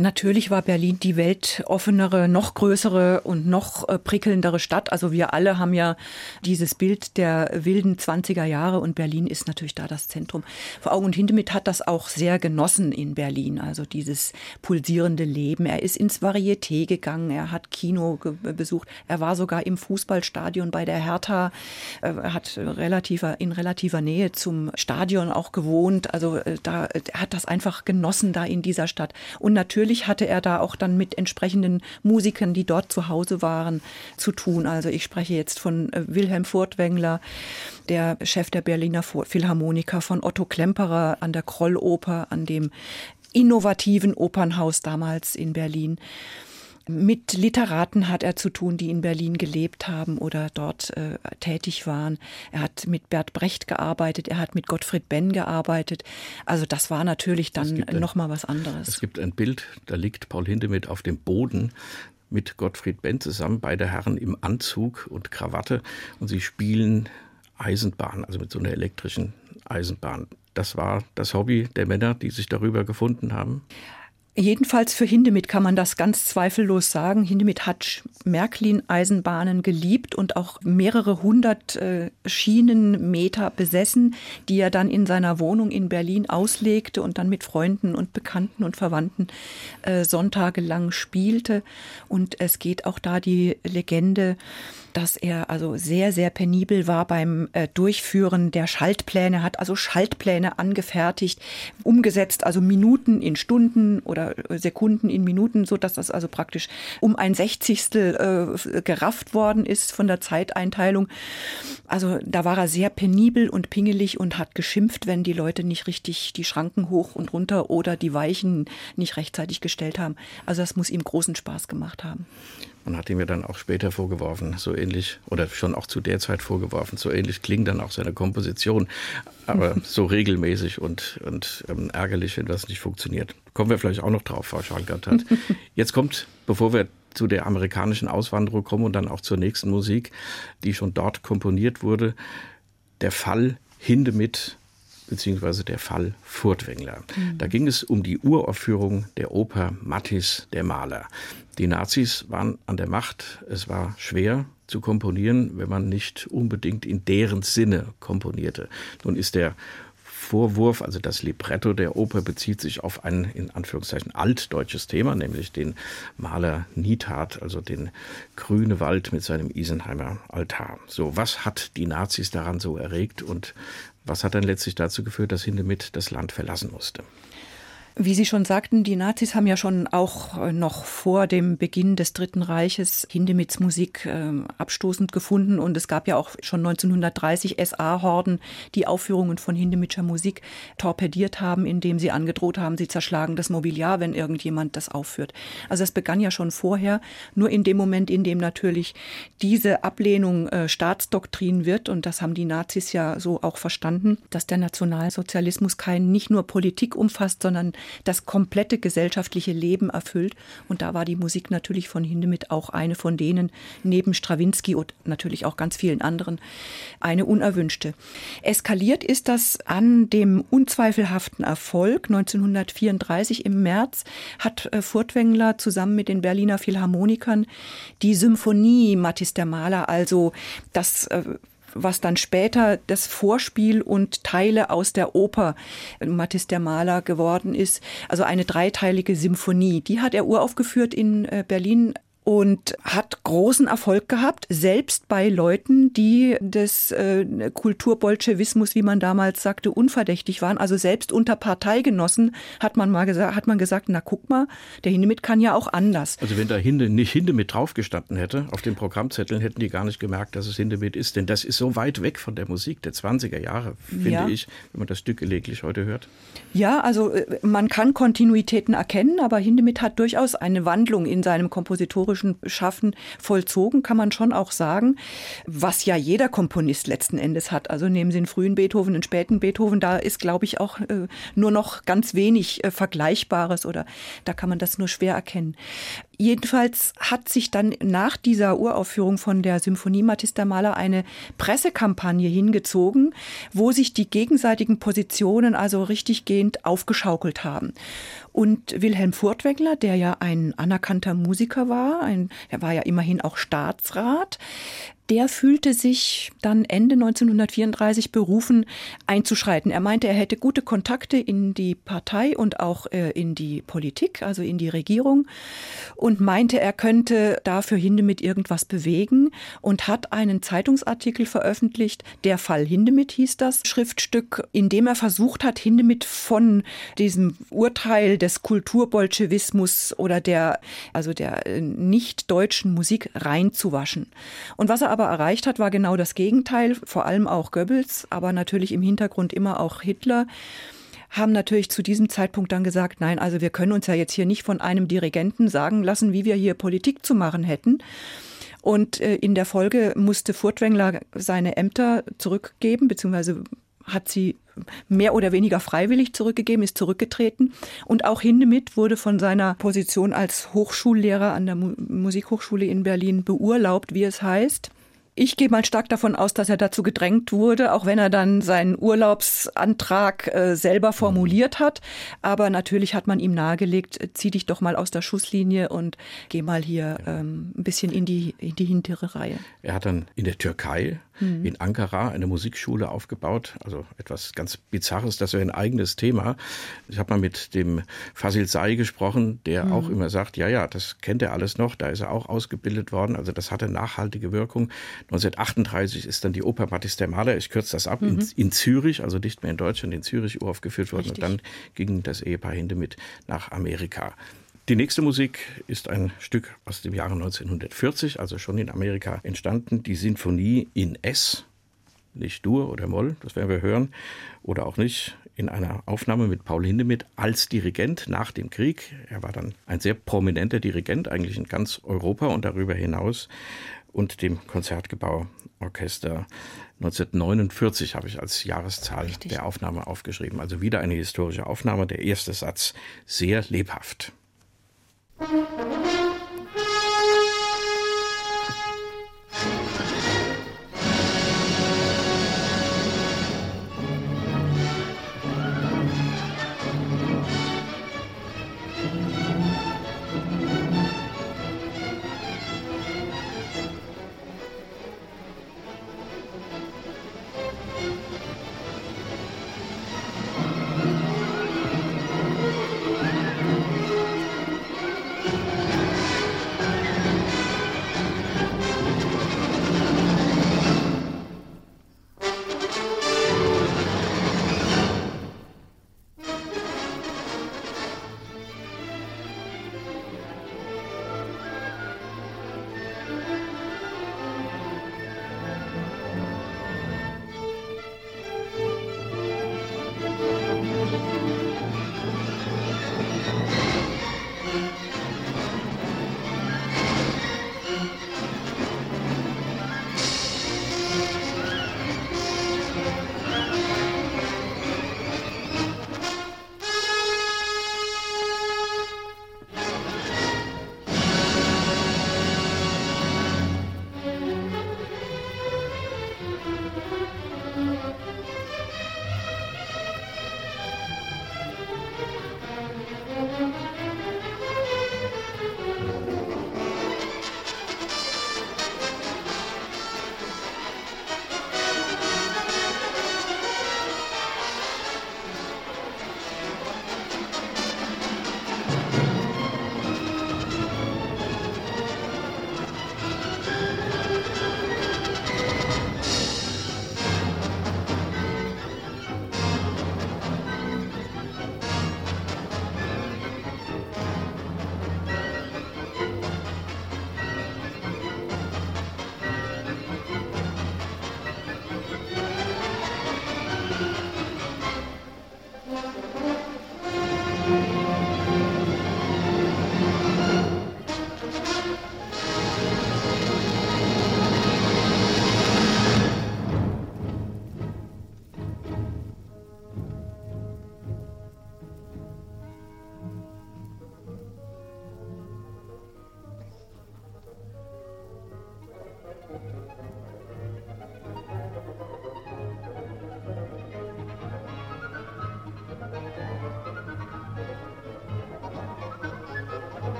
Natürlich war Berlin die weltoffenere, noch größere und noch äh, prickelndere Stadt. Also wir alle haben ja dieses Bild der wilden 20er Jahre und Berlin ist natürlich da das Zentrum vor Augen. Und Hindemith hat das auch sehr genossen in Berlin, also dieses pulsierende Leben. Er ist ins Varieté gegangen, er hat Kino besucht, er war sogar im Fußballstadion bei der Hertha, äh, er hat relativer, in relativer Nähe zum Stadion auch gewohnt. Also äh, da, er hat das einfach genossen da in dieser Stadt. Und natürlich natürlich hatte er da auch dann mit entsprechenden Musikern, die dort zu Hause waren, zu tun. Also ich spreche jetzt von äh, Wilhelm Furtwängler, der Chef der Berliner Philharmoniker, von Otto Klemperer an der Krolloper, an dem innovativen Opernhaus damals in Berlin. Mit Literaten hat er zu tun, die in Berlin gelebt haben oder dort äh, tätig waren. Er hat mit Bert Brecht gearbeitet, er hat mit Gottfried Benn gearbeitet. Also das war natürlich dann nochmal was anderes. Es gibt ein Bild, da liegt Paul Hindemith auf dem Boden mit Gottfried Benn zusammen, beide Herren im Anzug und Krawatte und sie spielen Eisenbahn, also mit so einer elektrischen Eisenbahn. Das war das Hobby der Männer, die sich darüber gefunden haben. Jedenfalls für Hindemith kann man das ganz zweifellos sagen. Hindemith hat Märklin-Eisenbahnen geliebt und auch mehrere hundert äh, Schienenmeter besessen, die er dann in seiner Wohnung in Berlin auslegte und dann mit Freunden und Bekannten und Verwandten äh, sonntagelang spielte. Und es geht auch da die Legende, dass er also sehr, sehr penibel war beim äh, Durchführen der Schaltpläne, hat also Schaltpläne angefertigt, umgesetzt, also Minuten in Stunden oder äh, Sekunden in Minuten, so dass das also praktisch um ein Sechzigstel äh, gerafft worden ist von der Zeiteinteilung. Also da war er sehr penibel und pingelig und hat geschimpft, wenn die Leute nicht richtig die Schranken hoch und runter oder die Weichen nicht rechtzeitig gestellt haben. Also das muss ihm großen Spaß gemacht haben. Man hat ihm ja dann auch später vorgeworfen, so ähnlich, oder schon auch zu der Zeit vorgeworfen, so ähnlich klingt dann auch seine Komposition, aber so regelmäßig und, und ähm, ärgerlich, wenn das nicht funktioniert. Kommen wir vielleicht auch noch drauf, Frau Schalgert. Jetzt kommt, bevor wir zu der amerikanischen Auswanderung kommen und dann auch zur nächsten Musik, die schon dort komponiert wurde, der Fall Hindemith beziehungsweise der Fall Furtwängler. Mhm. Da ging es um die Uraufführung der Oper Mattis der Maler. Die Nazis waren an der Macht. Es war schwer zu komponieren, wenn man nicht unbedingt in deren Sinne komponierte. Nun ist der Vorwurf, also das Libretto der Oper bezieht sich auf ein in Anführungszeichen altdeutsches Thema, nämlich den Maler Niethardt, also den Grünewald mit seinem Isenheimer Altar. So, was hat die Nazis daran so erregt und was hat dann letztlich dazu geführt, dass Hindemith das Land verlassen musste? Wie Sie schon sagten, die Nazis haben ja schon auch äh, noch vor dem Beginn des Dritten Reiches Hindemiths Musik äh, abstoßend gefunden und es gab ja auch schon 1930 SA-Horden, die Aufführungen von Hindemithscher Musik torpediert haben, indem sie angedroht haben, sie zerschlagen das Mobiliar, wenn irgendjemand das aufführt. Also es begann ja schon vorher, nur in dem Moment, in dem natürlich diese Ablehnung äh, Staatsdoktrin wird und das haben die Nazis ja so auch verstanden, dass der Nationalsozialismus kein nicht nur Politik umfasst, sondern das komplette gesellschaftliche Leben erfüllt. Und da war die Musik natürlich von Hindemith auch eine von denen, neben Strawinski und natürlich auch ganz vielen anderen, eine unerwünschte. Eskaliert ist das an dem unzweifelhaften Erfolg. 1934 im März hat äh, Furtwängler zusammen mit den Berliner Philharmonikern die Symphonie Mattis der Maler, also das äh, was dann später das Vorspiel und Teile aus der Oper Mattis der Maler geworden ist. Also eine dreiteilige Symphonie. Die hat er uraufgeführt in äh, Berlin und hat großen Erfolg gehabt, selbst bei Leuten, die des äh, Kulturbolschewismus, wie man damals sagte, unverdächtig waren. Also selbst unter Parteigenossen hat man mal gesagt, hat man gesagt, na guck mal, der Hindemith kann ja auch anders. Also wenn da Hinde nicht Hindemith draufgestanden hätte, auf den Programmzetteln hätten die gar nicht gemerkt, dass es Hindemith ist, denn das ist so weit weg von der Musik der 20er Jahre, finde ja. ich, wenn man das Stück gelegentlich heute hört. Ja, also äh, man kann Kontinuitäten erkennen, aber Hindemith hat durchaus eine Wandlung in seinem kompositorischen künstlerischen Schaffen vollzogen, kann man schon auch sagen, was ja jeder Komponist letzten Endes hat. Also nehmen Sie den frühen Beethoven, den späten Beethoven, da ist, glaube ich, auch äh, nur noch ganz wenig äh, Vergleichbares oder da kann man das nur schwer erkennen. Jedenfalls hat sich dann nach dieser Uraufführung von der Symphonie Matisse der Maler eine Pressekampagne hingezogen, wo sich die gegenseitigen Positionen also richtiggehend aufgeschaukelt haben. Und Wilhelm Furtwängler, der ja ein anerkannter Musiker war, ein, er war ja immerhin auch Staatsrat, der fühlte sich dann Ende 1934 berufen, einzuschreiten. Er meinte, er hätte gute Kontakte in die Partei und auch äh, in die Politik, also in die Regierung, und meinte, er könnte dafür Hindemith irgendwas bewegen und hat einen Zeitungsartikel veröffentlicht, Der Fall Hindemith hieß das Schriftstück, in dem er versucht hat, Hindemith von diesem Urteil des Kulturbolschewismus oder der, also der äh, nicht deutschen Musik reinzuwaschen. Und was er aber erreicht hat, war genau das Gegenteil, vor allem auch Goebbels, aber natürlich im Hintergrund immer auch Hitler haben natürlich zu diesem Zeitpunkt dann gesagt, nein, also wir können uns ja jetzt hier nicht von einem Dirigenten sagen lassen, wie wir hier Politik zu machen hätten. Und äh, in der Folge musste Furtwängler seine Ämter zurückgeben, beziehungsweise hat sie mehr oder weniger freiwillig zurückgegeben, ist zurückgetreten. Und auch Hindemith wurde von seiner Position als Hochschullehrer an der Musikhochschule in Berlin beurlaubt, wie es heißt. Ich gehe mal stark davon aus, dass er dazu gedrängt wurde, auch wenn er dann seinen Urlaubsantrag äh, selber formuliert hat. Aber natürlich hat man ihm nahegelegt, äh, zieh dich doch mal aus der Schusslinie und geh mal hier ähm, ein bisschen in die, in die hintere Reihe. Er hat dann in der Türkei mhm. in Ankara eine Musikschule aufgebaut. Also etwas ganz Bizarres, das wäre ein eigenes Thema. Ich habe mal mit dem Fasil Say gesprochen, der mhm. auch immer sagt, ja, ja, das kennt er alles noch, da ist er auch ausgebildet worden. Also das hatte nachhaltige Wirkung. 1938 ist dann die Oper Mattis der Maler, ich kürze das ab, mhm. in, in, Zürich, also nicht mehr in Deutschland, in Zürich uraufgeführt worden. Richtig. Und dann ging das Ehepaar Hinde mit nach Amerika. Die nächste Musik ist ein Stück aus dem Jahre 1940, also schon in Amerika entstanden, die Sinfonie in S, nicht Dur oder Moll, das werden wir hören, oder auch nicht, in einer Aufnahme mit Paul Hindemith als Dirigent nach dem Krieg. Er war dann ein sehr prominenter Dirigent, eigentlich in ganz Europa und darüber hinaus, und dem Konzertgebauorchester 1949 habe ich als Jahreszahl Richtig. der Aufnahme aufgeschrieben. Also wieder eine historische Aufnahme. Der erste Satz sehr lebhaft. Thank you.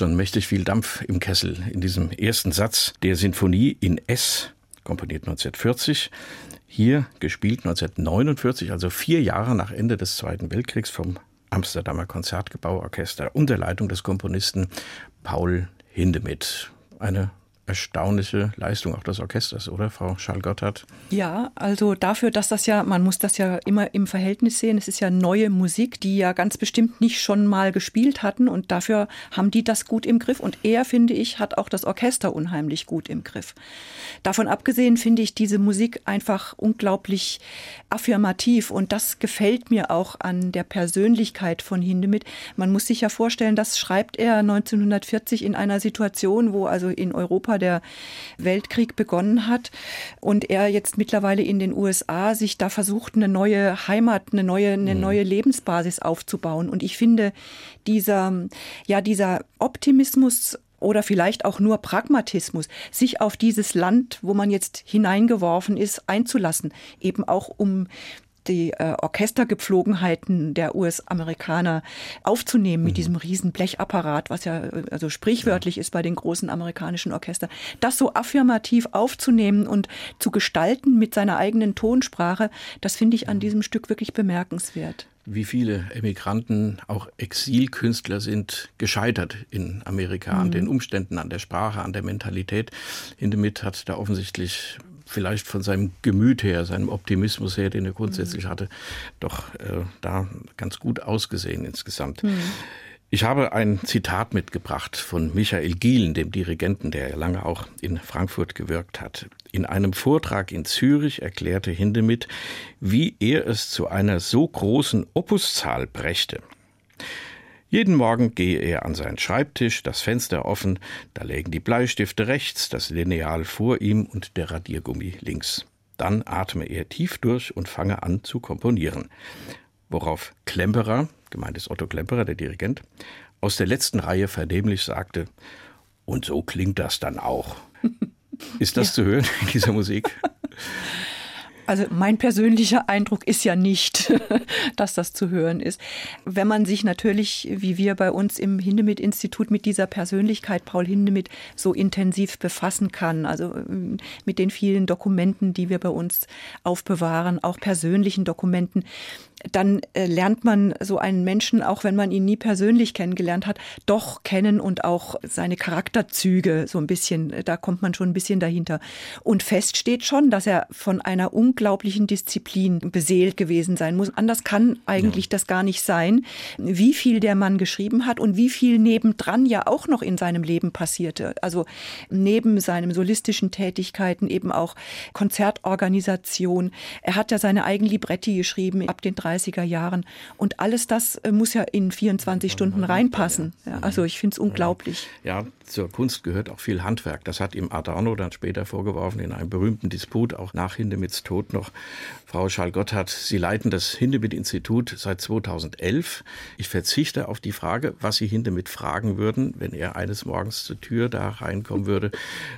Schon mächtig viel Dampf im Kessel in diesem ersten Satz der Sinfonie in S, komponiert 1940. Hier gespielt 1949, also vier Jahre nach Ende des Zweiten Weltkriegs vom Amsterdamer Konzertgebauorchester unter Leitung des Komponisten Paul Hindemith. Eine erstaunliche Leistung auch des Orchesters, oder, Frau Schall-Gotthard? Ja, also dafür, dass das ja, man muss das ja immer im Verhältnis sehen, es ist ja neue Musik, die ja ganz bestimmt nicht schon mal gespielt hatten und dafür haben die das gut im Griff und er, finde ich, hat auch das Orchester unheimlich gut im Griff. Davon abgesehen finde ich diese Musik einfach unglaublich affirmativ und das gefällt mir auch an der Persönlichkeit von Hindemith. Man muss sich ja vorstellen, das schreibt er 1940 in einer Situation, wo also in Europa der Weltkrieg begonnen hat und er jetzt mittlerweile in den USA sich da versucht, eine neue Heimat, eine neue, eine mhm. neue Lebensbasis aufzubauen. Und ich finde, dieser, ja, dieser Optimismus oder vielleicht auch nur Pragmatismus, sich auf dieses Land, wo man jetzt hineingeworfen ist, einzulassen, eben auch um die äh, Orchestergepflogenheiten der US-Amerikaner aufzunehmen mit mhm. diesem riesen Blechapparat, was ja äh, also sprichwörtlich ja. ist bei den großen amerikanischen Orchestern, das so affirmativ aufzunehmen und zu gestalten mit seiner eigenen Tonsprache, das finde ich an mhm. diesem Stück wirklich bemerkenswert wie viele Emigranten, auch Exilkünstler sind gescheitert in Amerika mhm. an den Umständen, an der Sprache, an der Mentalität. Hindemith hat da offensichtlich vielleicht von seinem Gemüt her, seinem Optimismus her, den er grundsätzlich mhm. hatte, doch äh, da ganz gut ausgesehen insgesamt. Mhm. Ich habe ein Zitat mitgebracht von Michael Gielen, dem Dirigenten, der lange auch in Frankfurt gewirkt hat. In einem Vortrag in Zürich erklärte Hindemith, wie er es zu einer so großen Opuszahl brächte. Jeden Morgen gehe er an seinen Schreibtisch, das Fenster offen, da lägen die Bleistifte rechts, das Lineal vor ihm und der Radiergummi links. Dann atme er tief durch und fange an zu komponieren. Worauf Klemperer, gemeint ist Otto Klemperer, der Dirigent, aus der letzten Reihe vernehmlich sagte, und so klingt das dann auch. Ist das ja. zu hören in dieser Musik? Also mein persönlicher Eindruck ist ja nicht, dass das zu hören ist. Wenn man sich natürlich, wie wir bei uns im Hindemith-Institut mit dieser Persönlichkeit Paul Hindemith so intensiv befassen kann, also ähm, mit den vielen Dokumenten, die wir bei uns aufbewahren, auch persönlichen Dokumenten, dann äh, lernt man so einen Menschen, auch wenn man ihn nie persönlich kennengelernt hat, doch kennen und auch seine Charakterzüge so ein bisschen, da kommt man schon ein bisschen dahinter. Und fest steht schon, dass er von einer unglaublichen Disziplin beseelt gewesen sein muss. Anders kann eigentlich ja. das gar nicht sein, wie viel der Mann geschrieben hat und wie viel nebendran ja auch noch in seinem Leben passierte. Also neben seinen solistischen Tätigkeiten eben auch Konzertorganisation. Er hat ja seine eigenen Libretti geschrieben ab den 30er Jahren. Und alles das äh, muss ja in 24 Stunden reinpassen. Ja, also ich finde es unglaublich. Ja, zur Kunst gehört auch viel Handwerk. Das hat ihm Adorno dann später vorgeworfen in einem berühmten Disput, auch nach Hindemiths Tod noch. Frau Schall-Gotthard, Sie leiten das Hindemith-Institut seit 2011. Ich verzichte auf die Frage, was Sie Hindemith fragen würden, wenn er eines Morgens zur Tür da reinkommen würde,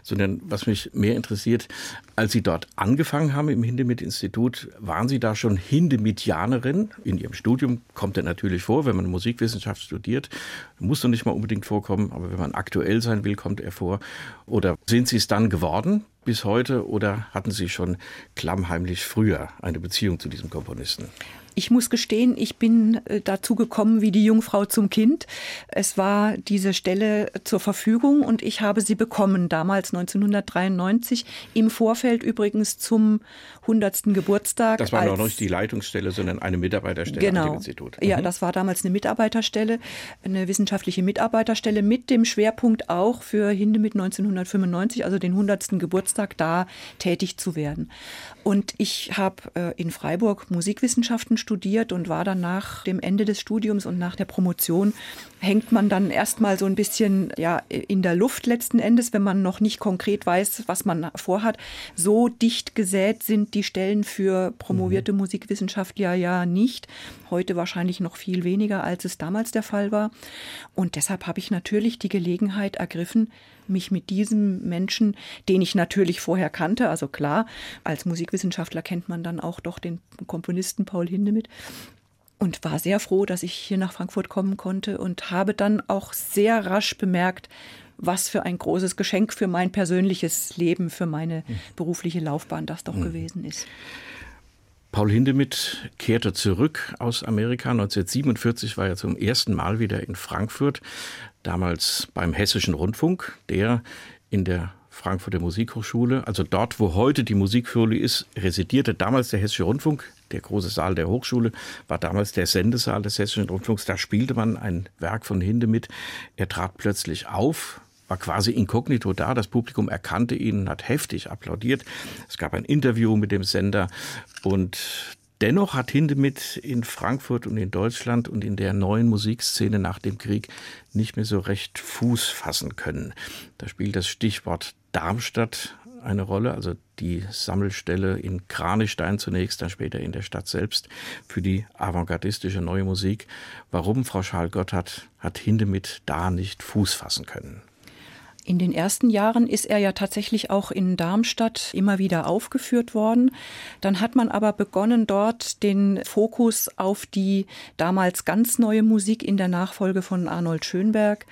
sondern was mich mehr interessiert, als Sie dort angefangen haben im Hindemith-Institut, waren Sie da schon Hindemithianerin? In Ihrem Studium kommt er natürlich vor, wenn man Musikwissenschaft studiert, muss doch nicht mal unbedingt vorkommen, aber wenn man aktuell sein will, kommt er vor. Oder sind Sie es dann geworden bis heute oder hatten Sie schon klammheimlich früher eine Beziehung zu diesem Komponisten? Ich muss gestehen, ich bin äh, dazu gekommen wie die Jungfrau zum Kind. Es war diese Stelle zur Verfügung und ich habe sie bekommen, damals 1993, im Vorfeld übrigens zum 100. Geburtstag. Das war noch nicht die Leitungsstelle, sondern eine Mitarbeiterstelle genau. am Institut. Mhm. Ja, das war damals eine Mitarbeiterstelle, eine wissenschaftliche Mitarbeiterstelle mit dem Schwerpunkt auch für Hindemith 1995, also den 100. Geburtstag, da tätig zu werden. Und ich habe äh, in Freiburg Musikwissenschaften studiert und war dann nach dem Ende des Studiums und nach der Promotion hängt man dann erstmal so ein bisschen ja in der Luft letzten Endes, wenn man noch nicht konkret weiß, was man vorhat. So dicht gesät sind die Stellen für promovierte mhm. Musikwissenschaftler ja nicht. Heute wahrscheinlich noch viel weniger, als es damals der Fall war. Und deshalb habe ich natürlich die Gelegenheit ergriffen, mich mit diesem Menschen, den ich natürlich vorher kannte, also klar, als Musikwissenschaftler kennt man dann auch doch den Komponisten Paul Hindemith, und war sehr froh, dass ich hier nach Frankfurt kommen konnte und habe dann auch sehr rasch bemerkt, was für ein großes Geschenk für mein persönliches Leben, für meine mhm. berufliche Laufbahn das doch mhm. gewesen ist. Paul Hindemith kehrte zurück aus Amerika. 1947 war er zum ersten Mal wieder in Frankfurt, damals beim Hessischen Rundfunk, der in der Frankfurter Musikhochschule, also dort, wo heute die Musikschule ist, residierte damals der Hessische Rundfunk. Der große Saal der Hochschule war damals der Sendesaal des Hessischen Rundfunks. Da spielte man ein Werk von Hindemith. Er trat plötzlich auf, war quasi inkognito da. Das Publikum erkannte ihn, hat heftig applaudiert. Es gab ein Interview mit dem Sender und Dennoch hat Hindemith in Frankfurt und in Deutschland und in der neuen Musikszene nach dem Krieg nicht mehr so recht Fuß fassen können. Da spielt das Stichwort Darmstadt eine Rolle, also die Sammelstelle in Kranichstein zunächst, dann später in der Stadt selbst für die avantgardistische neue Musik. Warum, Frau Schal-Gotthard, hat Hindemith da nicht Fuß fassen können? In den ersten Jahren ist er ja tatsächlich auch in Darmstadt immer wieder aufgeführt worden. Dann hat man aber begonnen, dort den Fokus auf die damals ganz neue Musik in der Nachfolge von Arnold Schönberg,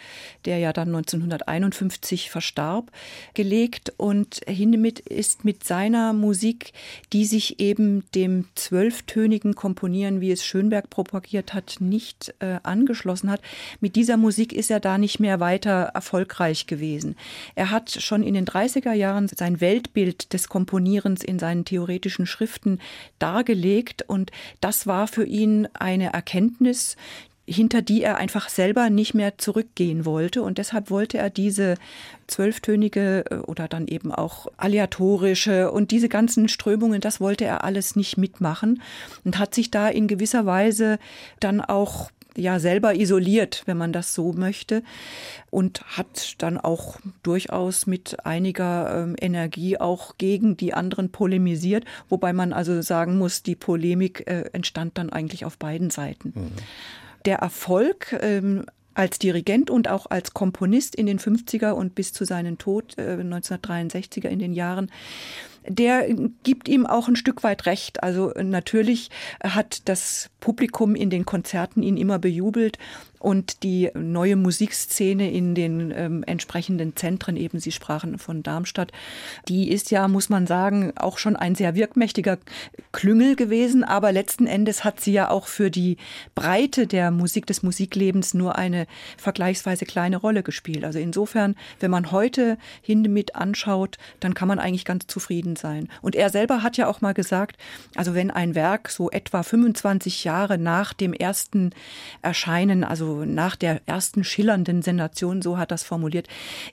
der ja dann 1951 verstarb, gelegt. Und Hindemith ist mit seiner Musik, die sich eben dem zwölftönigen Komponieren, wie es Schönberg propagiert hat, nicht äh, angeschlossen hat, mit dieser Musik ist er da nicht mehr weiter erfolgreich gewesen gewesen. Er hat schon in den 30er Jahren sein Weltbild des Komponierens in seinen theoretischen Schriften dargelegt und das war für ihn eine Erkenntnis, hinter die er einfach selber nicht mehr zurückgehen wollte. Und deshalb wollte er diese zwölftönige äh, oder dann eben auch aleatorische und diese ganzen Strömungen, das wollte er alles nicht mitmachen und hat sich da in gewisser Weise dann auch ja selber isoliert, wenn man das so möchte, und hat dann auch durchaus mit einiger ähm, Energie auch gegen die anderen polemisiert, wobei man also sagen muss, die Polemik äh, entstand dann eigentlich auf beiden Seiten. Mhm. Der Erfolg ähm, als Dirigent und auch als Komponist in den 50er und bis zu seinem Tod äh, 1963er in den Jahren der gibt ihm auch ein Stück weit recht. Also natürlich hat das Publikum in den Konzerten ihn immer bejubelt und die neue Musikszene in den ähm, entsprechenden Zentren, eben Sie sprachen von Darmstadt, die ist ja, muss man sagen, auch schon ein sehr wirkmächtiger Klüngel gewesen, aber letzten Endes hat sie ja auch für die Breite der Musik des Musiklebens nur eine vergleichsweise kleine Rolle gespielt. Also insofern, wenn man heute Hindemith anschaut, dann kann man eigentlich ganz zufrieden sein. Und er selber hat ja auch mal gesagt, also wenn ein Werk so etwa 25 Jahre nach dem ersten Erscheinen, also nach der ersten schillernden Sensation, so hat das formuliert,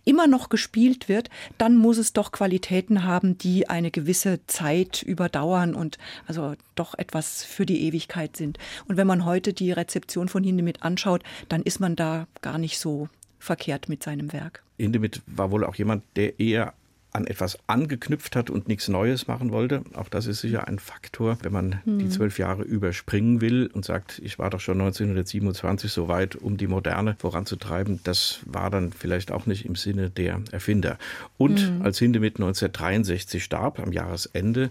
immer noch gespielt wird, dann muss es doch Qualitäten haben, die eine gewisse Zeit überdauern und also doch etwas für die Ewigkeit sind. Und wenn man heute die Rezeption von Hindemith anschaut, dann ist man da gar nicht so verkehrt mit seinem Werk. Hindemith war wohl auch jemand, der eher an etwas angeknüpft hat und nichts Neues machen wollte. Auch das ist sicher ein Faktor, wenn man mhm. die zwölf Jahre überspringen will und sagt, ich war doch schon 1927 so weit, um die Moderne voranzutreiben. Das war dann vielleicht auch nicht im Sinne der Erfinder. Und mhm. als Hindemith 1963 starb, am Jahresende,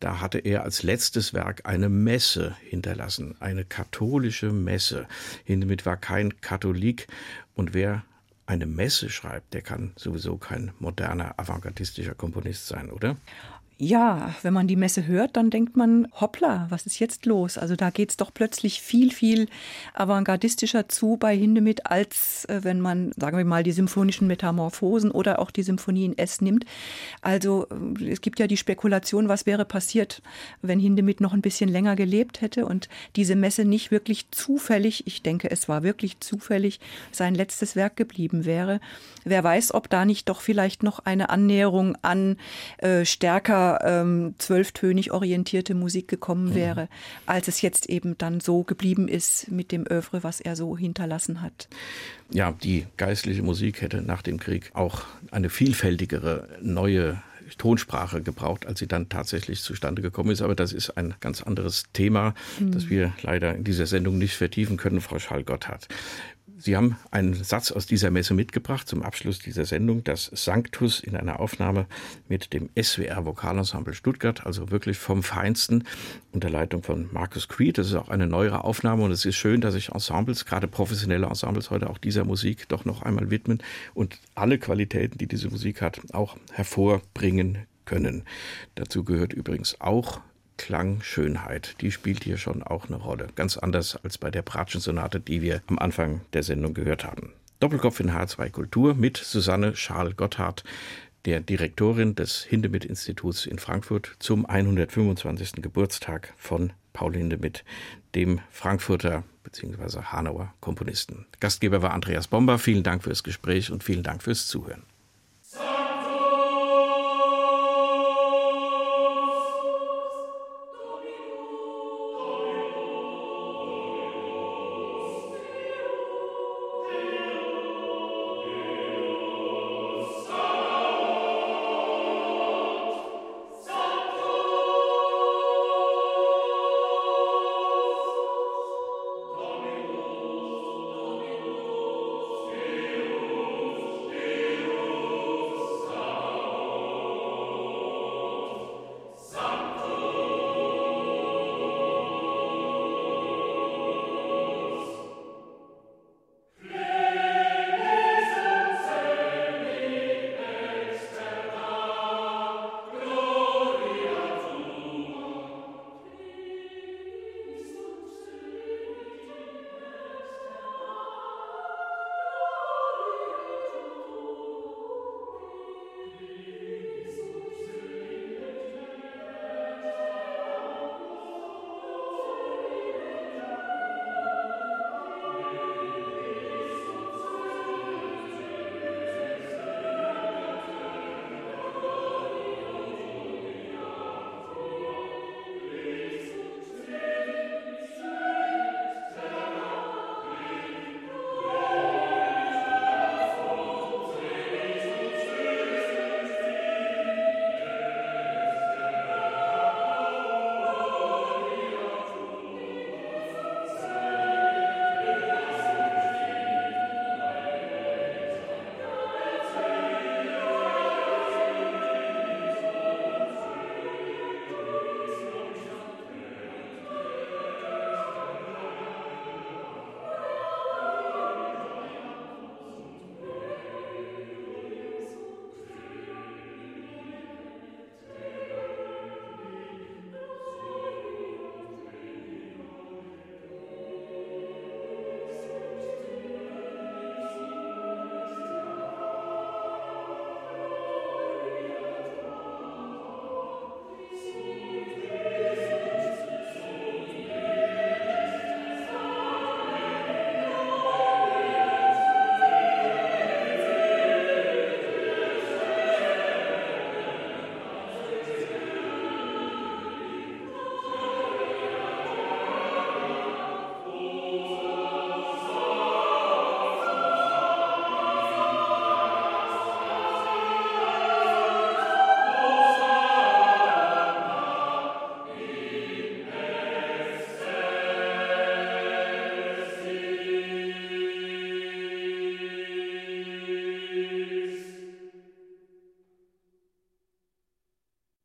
da hatte er als letztes Werk eine Messe hinterlassen, eine katholische Messe. Hindemith war kein Katholik und wer eine Messe schreibt, der kann sowieso kein moderner, avantgardistischer Komponist sein, oder? Ja, wenn man die Messe hört, dann denkt man, hoppla, was ist jetzt los? Also da geht es doch plötzlich viel, viel avantgardistischer zu bei Hindemith, als äh, wenn man, sagen wir mal, die symphonischen Metamorphosen oder auch die Symphonie in S nimmt. Also äh, es gibt ja die Spekulation, was wäre passiert, wenn Hindemith noch ein bisschen länger gelebt hätte und diese Messe nicht wirklich zufällig, ich denke, es war wirklich zufällig, sein letztes Werk geblieben wäre. Wer weiß, ob da nicht doch vielleicht noch eine Annäherung an äh, stärker ähm, zwölftönig orientierte Musik gekommen mhm. wäre, als es jetzt eben dann so geblieben ist mit dem Övre, was er so hinterlassen hat. Ja, die geistliche Musik hätte nach dem Krieg auch eine vielfältigere neue Tonsprache gebraucht, als sie dann tatsächlich zustande gekommen ist. Aber das ist ein ganz anderes Thema, mhm. das wir leider in dieser Sendung nicht vertiefen können, Frau Schall-Gotthard. Sie haben einen Satz aus dieser Messe mitgebracht zum Abschluss dieser Sendung, das Sanctus in einer Aufnahme mit dem SWR Vokalensemble Stuttgart, also wirklich vom Feinsten unter Leitung von Markus Creed. Das ist auch eine neuere Aufnahme und es ist schön, dass sich Ensembles, gerade professionelle Ensembles heute auch dieser Musik doch noch einmal widmen und alle Qualitäten, die diese Musik hat, auch hervorbringen können. Dazu gehört übrigens auch Klangschönheit, die spielt hier schon auch eine Rolle. Ganz anders als bei der Bratschen-Sonate, die wir am Anfang der Sendung gehört haben. Doppelkopf in H2 Kultur mit Susanne Scharl-Gotthard, der Direktorin des Hindemith-Instituts in Frankfurt zum 125. Geburtstag von Paul Hindemith, dem Frankfurter bzw. Hanauer Komponisten. Gastgeber war Andreas Bomber. Vielen Dank fürs Gespräch und vielen Dank fürs Zuhören.